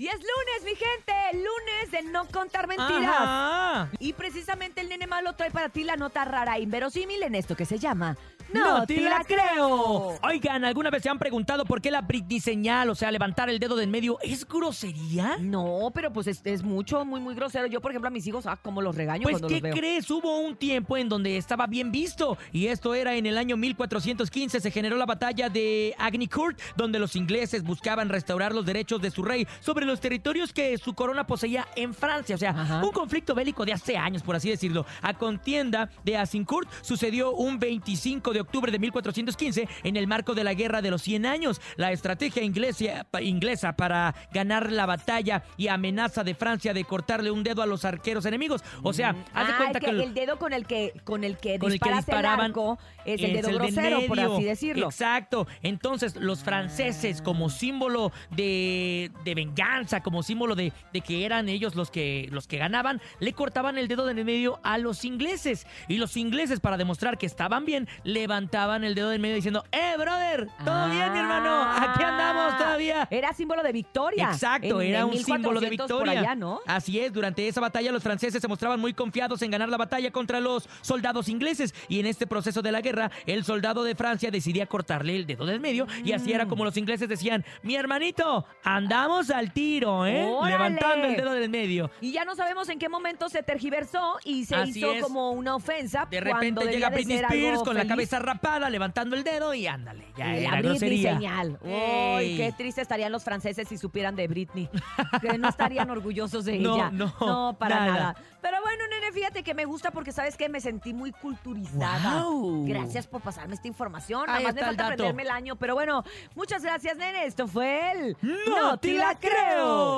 Y es lunes, mi gente, lunes de no contar mentiras. Ajá. Y precisamente el nene malo trae para ti la nota rara e inverosímil en esto que se llama No te la creo. Oigan, ¿alguna vez se han preguntado por qué la Britney señal, o sea, levantar el dedo del medio, es grosería? No, pero pues es, es mucho, muy, muy grosero. Yo, por ejemplo, a mis hijos, ah, como los regaño Pues, cuando ¿qué los veo. crees? Hubo un tiempo en donde estaba bien visto. Y esto era en el año 1415. Se generó la batalla de Agnicourt, donde los ingleses buscaban restaurar los derechos de su rey sobre los territorios que su corona poseía en Francia. O sea, Ajá. un conflicto bélico de hace años, por así decirlo. A contienda de Azincourt sucedió un 25 de octubre de 1415 en el marco de la Guerra de los 100 años. La estrategia inglesa, inglesa para ganar la batalla y amenaza de Francia de cortarle un dedo a los arqueros enemigos. O sea, haz de Ah, cuenta es que que... el dedo con el que con el que Con el que el, disparaban arco es el dedo el grosero, por así decirlo. Exacto. Entonces, los franceses, como símbolo de, de venganza, como símbolo de, de que eran ellos los que, los que ganaban, le cortaban el dedo del medio a los ingleses. Y los ingleses, para demostrar que estaban bien, levantaban el dedo del medio diciendo, ¡Eh, brother! ¿Todo bien, mi hermano? Aquí andamos todavía. Era símbolo de victoria. Exacto, En- era en un símbolo de 1400 por victoria. allá, ¿no? Así es, durante esa batalla los franceses se mostraban muy confiados en ganar la batalla contra los soldados ingleses y en este proceso de la guerra el soldado de Francia decidía cortarle el dedo del medio y así Mm. era como los ingleses decían, mi hermanito, andamos al tiro, ¿eh? ¡Órale! Levantando el dedo del medio. Y ya no sabemos en qué momento se tergiversó y se Así hizo es. como una ofensa. De repente llega Britney Spears con la cabeza rapada, levantando el dedo y ándale, ya La era grosería. señal. Ey. qué triste estarían los franceses si supieran de Britney. que no estarían orgullosos de No, ella. no, para nada. nada. Pero bueno, nene, fíjate que me gusta porque sabes que me sentí muy culturizada. Gracias por pasarme esta información. Ahí Nada más me el falta dato. aprenderme el año. Pero bueno, muchas gracias, nene. Esto fue el ¡No te la creo!